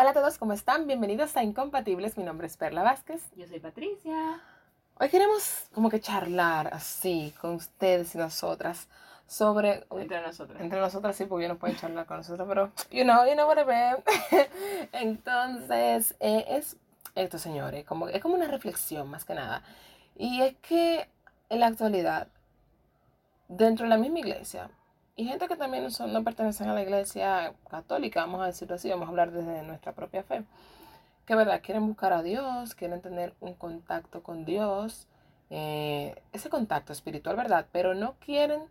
Hola a todos, ¿cómo están? Bienvenidos a Incompatibles. Mi nombre es Perla Vázquez. Yo soy Patricia. Hoy queremos como que charlar así con ustedes y nosotras sobre... Entre nosotras. Entre nosotras sí, porque yo no puedo charlar con nosotros, pero you know, you know what I mean. Entonces, eh, es esto, señores, como, es como una reflexión más que nada. Y es que en la actualidad, dentro de la misma iglesia, y gente que también son, no pertenecen a la iglesia católica, vamos a decirlo así, vamos a hablar desde nuestra propia fe, que verdad, quieren buscar a Dios, quieren tener un contacto con Dios, eh, ese contacto espiritual, ¿verdad? Pero no quieren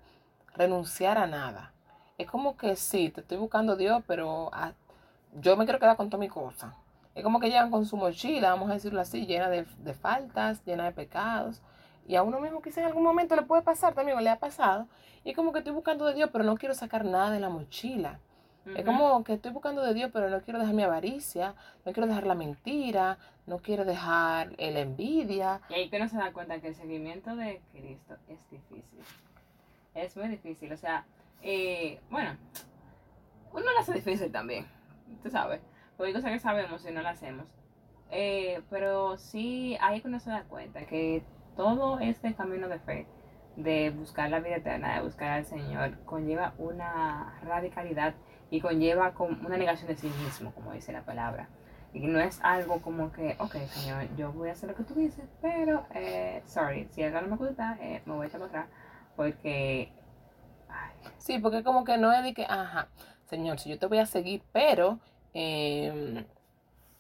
renunciar a nada. Es como que sí, te estoy buscando a Dios, pero yo me quiero quedar con toda mi cosa. Es como que llegan con su mochila, vamos a decirlo así, llena de, de faltas, llena de pecados. Y a uno mismo quizá en algún momento le puede pasar, también le ha pasado. Y como que estoy buscando de Dios, pero no quiero sacar nada de la mochila. Es como que estoy buscando de Dios, pero no quiero dejar mi avaricia, no quiero dejar la mentira, no quiero dejar la envidia. Y ahí que uno se da cuenta que el seguimiento de Cristo es difícil. Es muy difícil. O sea, eh, bueno, uno lo hace difícil también, tú sabes. Porque hay cosas que sabemos y no las hacemos. Eh, pero sí, ahí que uno se da cuenta que todo este camino de fe de buscar la vida eterna, de buscar al Señor, conlleva una radicalidad y conlleva una negación de sí mismo, como dice la palabra. Y no es algo como que, ok, Señor, yo voy a hacer lo que tú dices, pero, eh, sorry, si algo no me gusta, eh, me voy a echar atrás, porque... Sí, porque como que no es de que, ajá, Señor, si yo te voy a seguir, pero... Eh,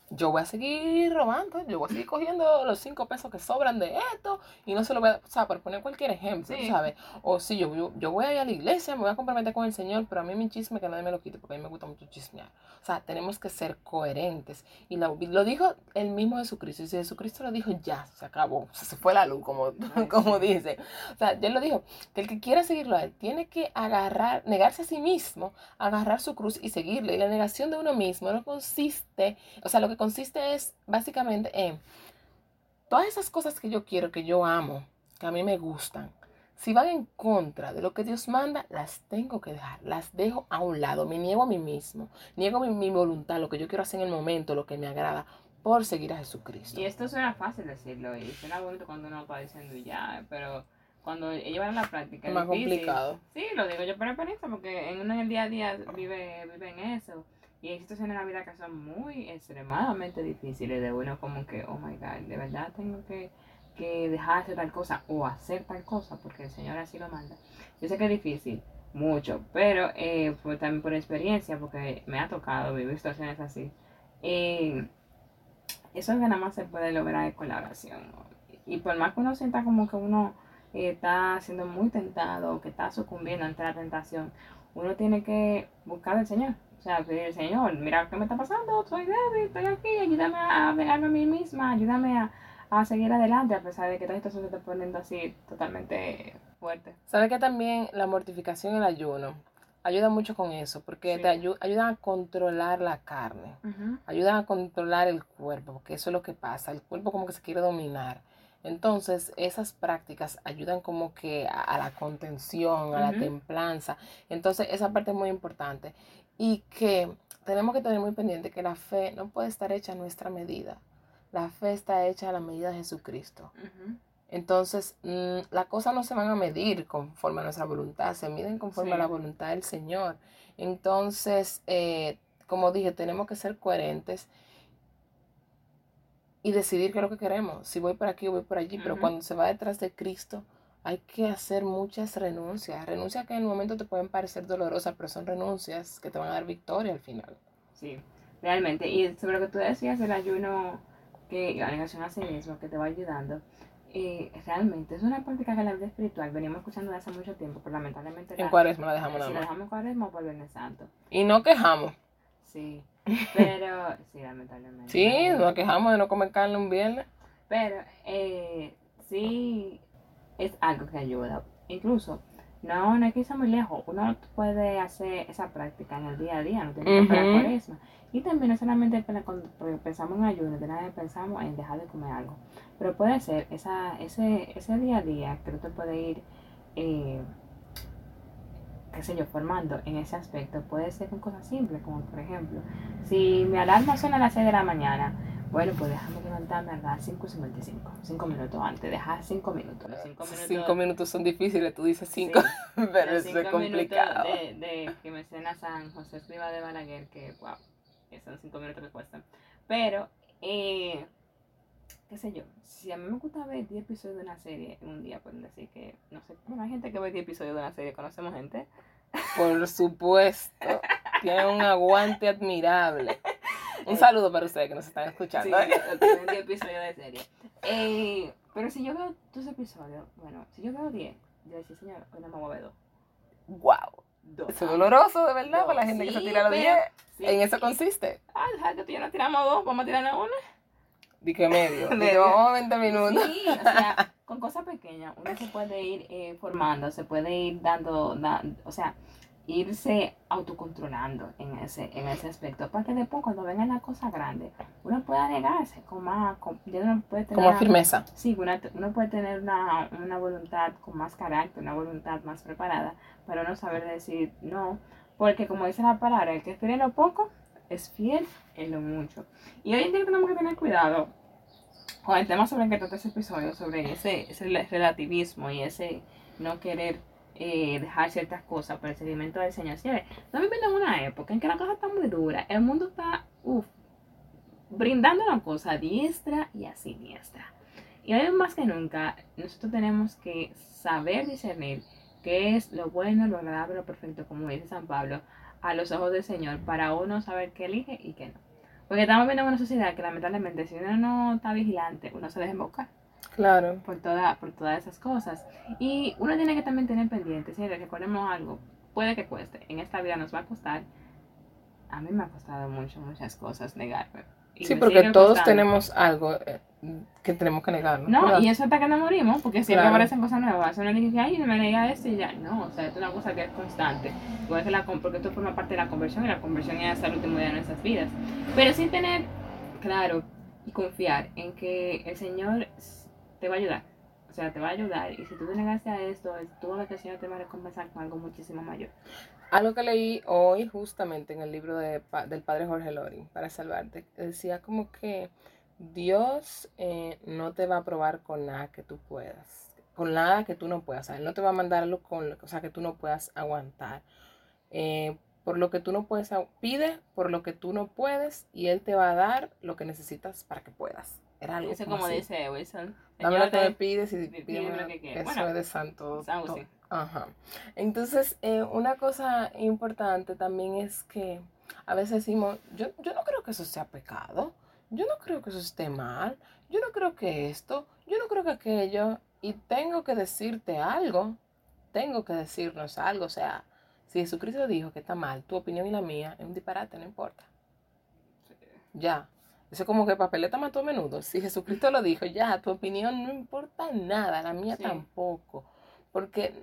yo voy a seguir robando, yo voy a seguir cogiendo los cinco pesos que sobran de esto y no se lo voy a, o sea, por poner cualquier ejemplo, ¿sabes? O si yo, yo, voy a ir a la iglesia, me voy a comprometer con el Señor, pero a mí mi chisme que nadie me lo quite porque a mí me gusta mucho chismear. O sea, tenemos que ser coherentes. Y lo, lo dijo el mismo Jesucristo. Y si Jesucristo lo dijo, ya, se acabó, se fue la luz, como, como dice. O sea, él lo dijo, que el que quiera seguirlo a él tiene que agarrar, negarse a sí mismo, agarrar su cruz y seguirle. Y la negación de uno mismo no consiste, o sea, lo que consiste es básicamente en todas esas cosas que yo quiero, que yo amo, que a mí me gustan. Si van en contra de lo que Dios manda, las tengo que dejar, las dejo a un lado, me niego a mí mismo, niego mi, mi voluntad, lo que yo quiero hacer en el momento, lo que me agrada, por seguir a Jesucristo. Y esto suena fácil decirlo y suena bonito cuando uno va diciendo ya, pero cuando llevan a la práctica es más complicado. Sí, lo digo yo por experiencia porque en uno en el día a día vive, vive en eso. Y hay situaciones en la vida que son muy extremadamente difíciles de uno como que, oh my God, de verdad tengo que, que dejar de hacer tal cosa o hacer tal cosa porque el Señor así lo manda. Yo sé que es difícil, mucho, pero eh, también por experiencia, porque me ha tocado vivir situaciones así. Eh, eso es que nada más se puede lograr con la oración. Y por más que uno sienta como que uno eh, está siendo muy tentado, que está sucumbiendo ante la tentación, uno tiene que buscar al Señor. O sea, pedir, Señor, mira qué me está pasando, soy débil, estoy aquí, ayúdame a pegarme a mí misma, ayúdame a, a seguir adelante a pesar de que toda situación se está poniendo así totalmente fuerte. ¿Sabe que también la mortificación y el ayuno ayuda mucho con eso? Porque te ayudan a controlar la carne, ayudan a controlar el cuerpo, porque eso es lo que pasa, el cuerpo como que se quiere dominar. Entonces, esas prácticas ayudan como que a, la contención, a la templanza. Entonces, esa parte es muy importante. Y que tenemos que tener muy pendiente que la fe no puede estar hecha a nuestra medida. La fe está hecha a la medida de Jesucristo. Entonces, mm, las cosas no se van a medir conforme a nuestra voluntad, se miden conforme a la voluntad del Señor. Entonces, eh, como dije, tenemos que ser coherentes y decidir qué es lo que queremos. Si voy por aquí o voy por allí, pero cuando se va detrás de Cristo, hay que hacer muchas renuncias. Renuncias que en el momento te pueden parecer dolorosas, pero son renuncias que te van a dar victoria al final. Sí, realmente. Y sobre lo que tú decías, el ayuno, que la negación a sí mismo, que te va ayudando. Eh, realmente es una práctica que la vida espiritual venimos escuchando desde hace mucho tiempo, pero lamentablemente... En cuaresma la dejamos nada más. la dejamos en cuaresma por Viernes Santo. Y no quejamos. Sí, pero, sí, lamentablemente. Sí, nos quejamos de no comer carne un viernes. Pero, eh, sí, es algo que ayuda. Incluso, no, no hay que irse muy lejos. Uno puede hacer esa práctica en el día a día, no tiene que esperar por eso. Y también no solamente cuando pensamos en ayuno, de nada pensamos en dejar de comer algo. Pero puede ser esa, ese, ese día a día que tú te puedes ir eh, qué sé yo, formando en ese aspecto, puede ser con cosas simples, como por ejemplo, si mi alarma suena a las 6 de la mañana, bueno, pues déjame levantarme a las 5.55, 5 minutos antes, dejar 5 minutos. Los 5 minutos, Cinco minutos son difíciles, tú dices cinco, pero los eso es complicado. de, de que me cena San José Escriba de Balaguer, que wow, esos 5 minutos que cuestan. Pero, eh, qué sé yo, si a mí me gusta ver 10 episodios de una serie en un día, pueden decir que, no sé, bueno, hay gente que ve 10 episodios de una serie, conocemos gente. Por supuesto, tiene un aguante admirable. Un saludo para ustedes que nos están Sí, escuchando. tienen 10 episodios de serie. Eh, pero si yo veo dos episodios, bueno, si yo veo 10, yo decía, señor, hoy no me voy a ver dos. Wow. Dos. Eso es doloroso, de verdad, No, para la gente que se sí, tira los pero- 10. Sí. En eso consiste. Ah, deja que tú y yo nos tiramos dos, vamos a tirarnos una. Di que medio. Medio. vamos a 20 minutos. Sí, o sea, con cosas pequeñas uno se puede ir eh, formando, se puede ir dando, da- o sea, irse autocontrolando en ese, en ese aspecto, para que después cuando vengan las cosas grandes, uno pueda negarse con más, con, ya uno puede tener Como firmeza. Sí, una- uno puede tener una, una voluntad con más carácter, una voluntad más preparada para uno saber decir no, porque como dice la palabra, el que espera en lo poco es fiel en lo mucho. Y hoy en día tenemos que tener cuidado con el tema sobre el que trata ese episodio, sobre ese, ese relativismo y ese no querer eh, dejar ciertas cosas por el seguimiento del Señor. Sí, estamos viviendo en una época en que la cosa está muy dura, el mundo está, uff, brindando una cosa a diestra y a siniestra. Y hoy más que nunca, nosotros tenemos que saber discernir qué es lo bueno, lo agradable, lo perfecto, como dice San Pablo, a los ojos del Señor, para uno saber qué elige y qué no. Porque estamos viendo una sociedad que lamentablemente si uno no está vigilante, uno se deja embaucar Claro. por, toda, por todas esas cosas. Y uno tiene que también tener pendiente, si recordemos algo, puede que cueste, en esta vida nos va a costar, a mí me ha costado mucho, muchas cosas negarme. Y Sí, porque todos costando. tenemos algo eh, que tenemos que negar. ¿no? No, y eso hasta que nos morimos, porque siempre Claro. aparecen cosas nuevas. Uno dice ay, me nega esto y ya. No, o sea, esto es una cosa que es constante. Igual que la, porque esto forma parte de la conversión y la conversión es hasta el último día de nuestras vidas. Pero sin tener claro y confiar en que el Señor te va a ayudar. O sea, te va a ayudar. Y si tú te negaste a esto, tú vas que te va a recompensar con algo muchísimo mayor. Algo que leí hoy justamente en el libro de, del padre Jorge Loring, para salvarte, decía como que Dios eh, no te va a probar con nada que tú puedas, con nada que tú no puedas, o sea, Él no te va a mandar algo con, o sea, que tú no puedas aguantar. Eh, por lo que tú no puedes, pide por lo que tú no puedes y Él te va a dar lo que necesitas para que puedas. Era algo Eso como dice Wilson. Dame lo que me pides y pídeme lo que quieras. Eso Bueno, es de santo. algo así. Ajá. Entonces, eh, una cosa importante también es que a veces decimos, yo, yo no creo que eso sea pecado, yo no creo que eso esté mal, yo no creo que esto, yo no creo que aquello, y tengo que decirte algo, tengo que decirnos algo, o sea, si Jesucristo dijo que está mal, tu opinión y la mía es un disparate, no importa. Ya. Eso es como que papeleta mató a menudo. Si Jesucristo lo dijo, ya, tu opinión no importa nada, la mía Sí. tampoco. Porque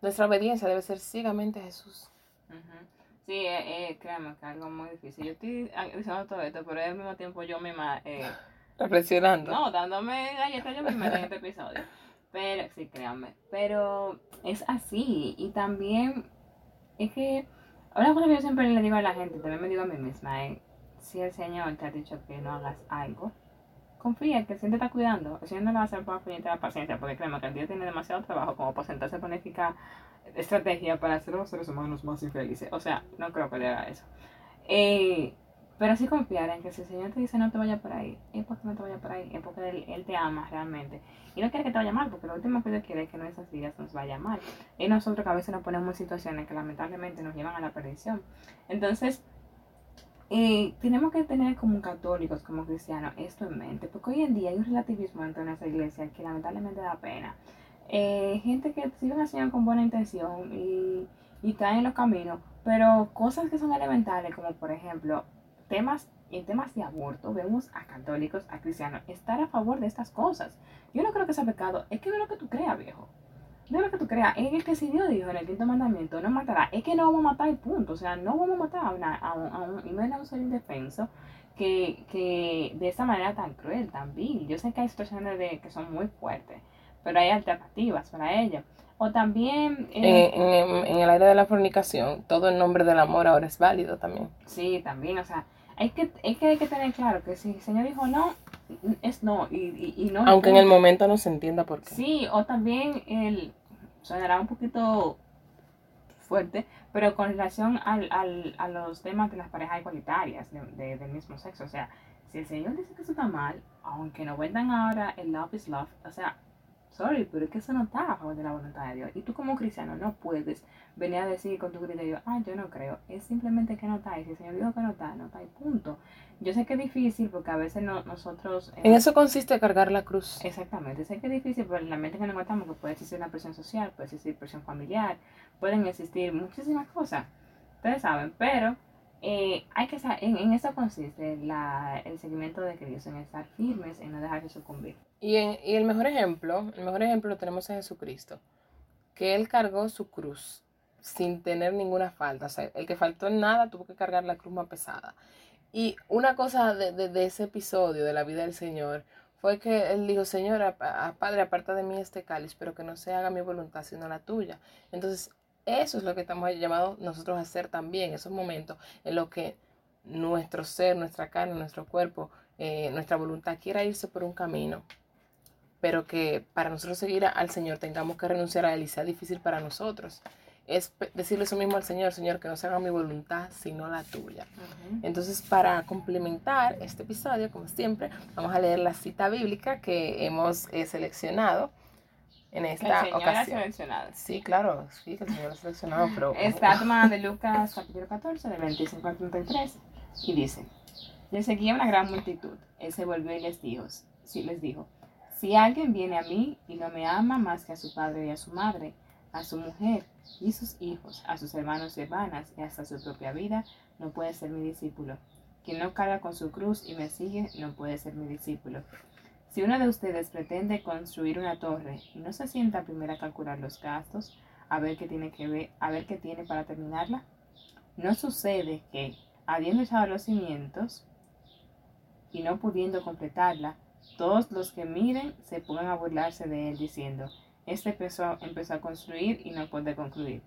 nuestra obediencia debe ser ciegamente a Jesús. Sí, eh, eh, créanme que es algo muy difícil. Yo estoy diciendo todo esto, pero al mismo tiempo yo misma, eh, Reflexionando. no, dándome galletas yo misma en este episodio. Pero, sí, créanme. Pero es así. Y también es que, una cosa que yo siempre le digo a la gente, también me digo a mí misma, es, si el Señor te ha dicho que no hagas algo, confía que el Señor te está cuidando. El Señor no le va a hacer por la paciencia, porque créeme que el Dios tiene demasiado trabajo como para sentarse a planificar estrategia para hacer a los seres humanos más infelices. O sea, no creo que le haga eso. Eh, pero sí confiar en que si el Señor te dice no te vayas por ahí, es porque no te vayas por ahí, es porque Él, Él te ama realmente. Y no quiere que te vaya mal, porque lo último que Dios quiere es que nuestras vidas nos vaya mal. Y nosotros que a veces nos ponemos en situaciones que lamentablemente nos llevan a la perdición. Entonces, eh, tenemos que tener como católicos, como cristianos, esto en mente, porque hoy en día hay un relativismo dentro de nuestra iglesia que lamentablemente da pena. Eh, gente que sigue al Señor con buena intención y, y está en los caminos, pero cosas que son elementales, como por ejemplo, temas en temas de aborto, vemos a católicos, a cristianos, estar a favor de estas cosas. Yo no creo que sea pecado, es que no es lo que tú creas, viejo. No es lo que si Dios dijo en el quinto mandamiento, no matará, es que no vamos a matar y punto. O sea, no vamos a matar a, una, a un, a un, y menos a un ser indefenso que, que de esa manera tan cruel, tan vil. Yo sé que hay situaciones de, que son muy fuertes, pero hay alternativas para ella. O también... En, eh, en- en el área de la fornicación, todo en nombre del amor ahora es válido también. Sí, también, o sea, hay que, es que hay que tener claro que si el Señor dijo no, es no, y, y, y no. Aunque en el momento no se entienda por qué. Sí, o también el, sonará un poquito fuerte, pero con relación al, al, a los temas de las parejas igualitarias de- de- del mismo sexo, o sea, si el Señor dice que eso está mal, aunque no vendan ahora el love is love, o sea, sorry, pero es que eso no está a favor de la voluntad de Dios. Y tú como cristiano no puedes venir a decir con tu criterio, ah, yo no creo. Es simplemente que no está. Y si el Señor dijo que no está, no está y punto. Yo sé que es difícil porque a veces no, nosotros... eh, En eso consiste cargar la cruz. Exactamente, sé que es difícil por la mente que nos encontramos, que puede existir una presión social, puede existir presión familiar, pueden existir muchísimas cosas, ustedes saben, pero eh, hay que en, en eso consiste la, el seguimiento de Cristo, en estar firmes, en no dejarse sucumbir. Y, el mejor ejemplo, el mejor ejemplo lo tenemos en Jesucristo, que Él cargó su cruz sin tener ninguna falta. O sea, el que faltó en nada tuvo que cargar la cruz más pesada. Y una cosa de, ese episodio de la vida del Señor fue que Él dijo, Señor, Padre, aparta de mí este cáliz, pero que no se haga mi voluntad sino la tuya. Entonces, eso es lo que estamos llamados nosotros a hacer también, esos momentos en los que nuestro ser, nuestra carne, nuestro cuerpo, eh, nuestra voluntad quiera irse por un camino pero que para nosotros seguir al Señor tengamos que renunciar a Él y sea difícil para nosotros. Es decirle eso mismo al Señor, Señor, que no se haga mi voluntad, sino la tuya. Entonces, para complementar este episodio, como siempre, vamos a leer la cita bíblica que hemos eh, seleccionado en El esta Señor ha ocasión. seleccionado. Sí, claro, sí, que el Señor ha seleccionado, pero... Está tomada de Lucas capítulo 14, de 25 al 33, y dice, le seguía una gran multitud. Él se volvió y les dijo, sí, les dijo, si alguien viene a mí y no me ama más que a su padre y a su madre, a su mujer y sus hijos, a sus hermanos y hermanas y hasta su propia vida, no puede ser mi discípulo. Quien no carga con su cruz y me sigue, no puede ser mi discípulo. Si uno de ustedes pretende construir una torre y no se sienta primero a calcular los gastos, a ver qué tiene que ver, a ver qué tiene para terminarla, no sucede que, habiendo echado los cimientos y no pudiendo completarla, todos los que miren se pongan a burlarse de él diciendo, este empezó, empezó a construir y no puede concluir.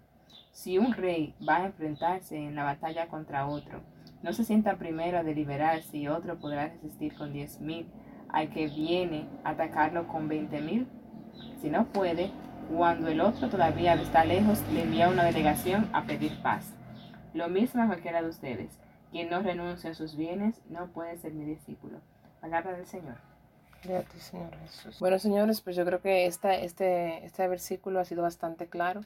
Si un rey va a enfrentarse en la batalla contra otro, no se sienta primero a deliberar si otro podrá resistir con diez mil al que viene a atacarlo con veinte mil. Si no puede, cuando el otro todavía está lejos, le envía una delegación a pedir paz. Lo mismo a cualquiera de ustedes. Quien no renuncia a sus bienes no puede ser mi discípulo. Palabra del Señor. Gloria. Bueno, señores, pues yo creo que este, este versículo ha sido bastante claro.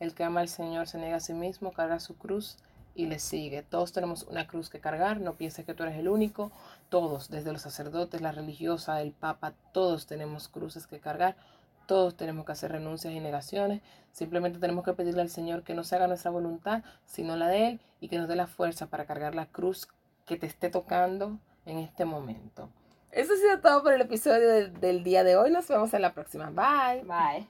El que ama al Señor se niega a sí mismo, carga su cruz y le sigue. Todos tenemos una cruz que cargar, no pienses que tú eres el único. Todos, desde los sacerdotes, la religiosa, el papa, todos tenemos cruces que cargar. Todos tenemos que hacer renuncias y negaciones. Simplemente tenemos que pedirle al Señor que no se haga nuestra voluntad, sino la de Él, y que nos dé la fuerza para cargar la cruz que te esté tocando en este momento. Eso ha sido todo por el episodio del, del día de hoy. Nos vemos en la próxima. Bye. Bye.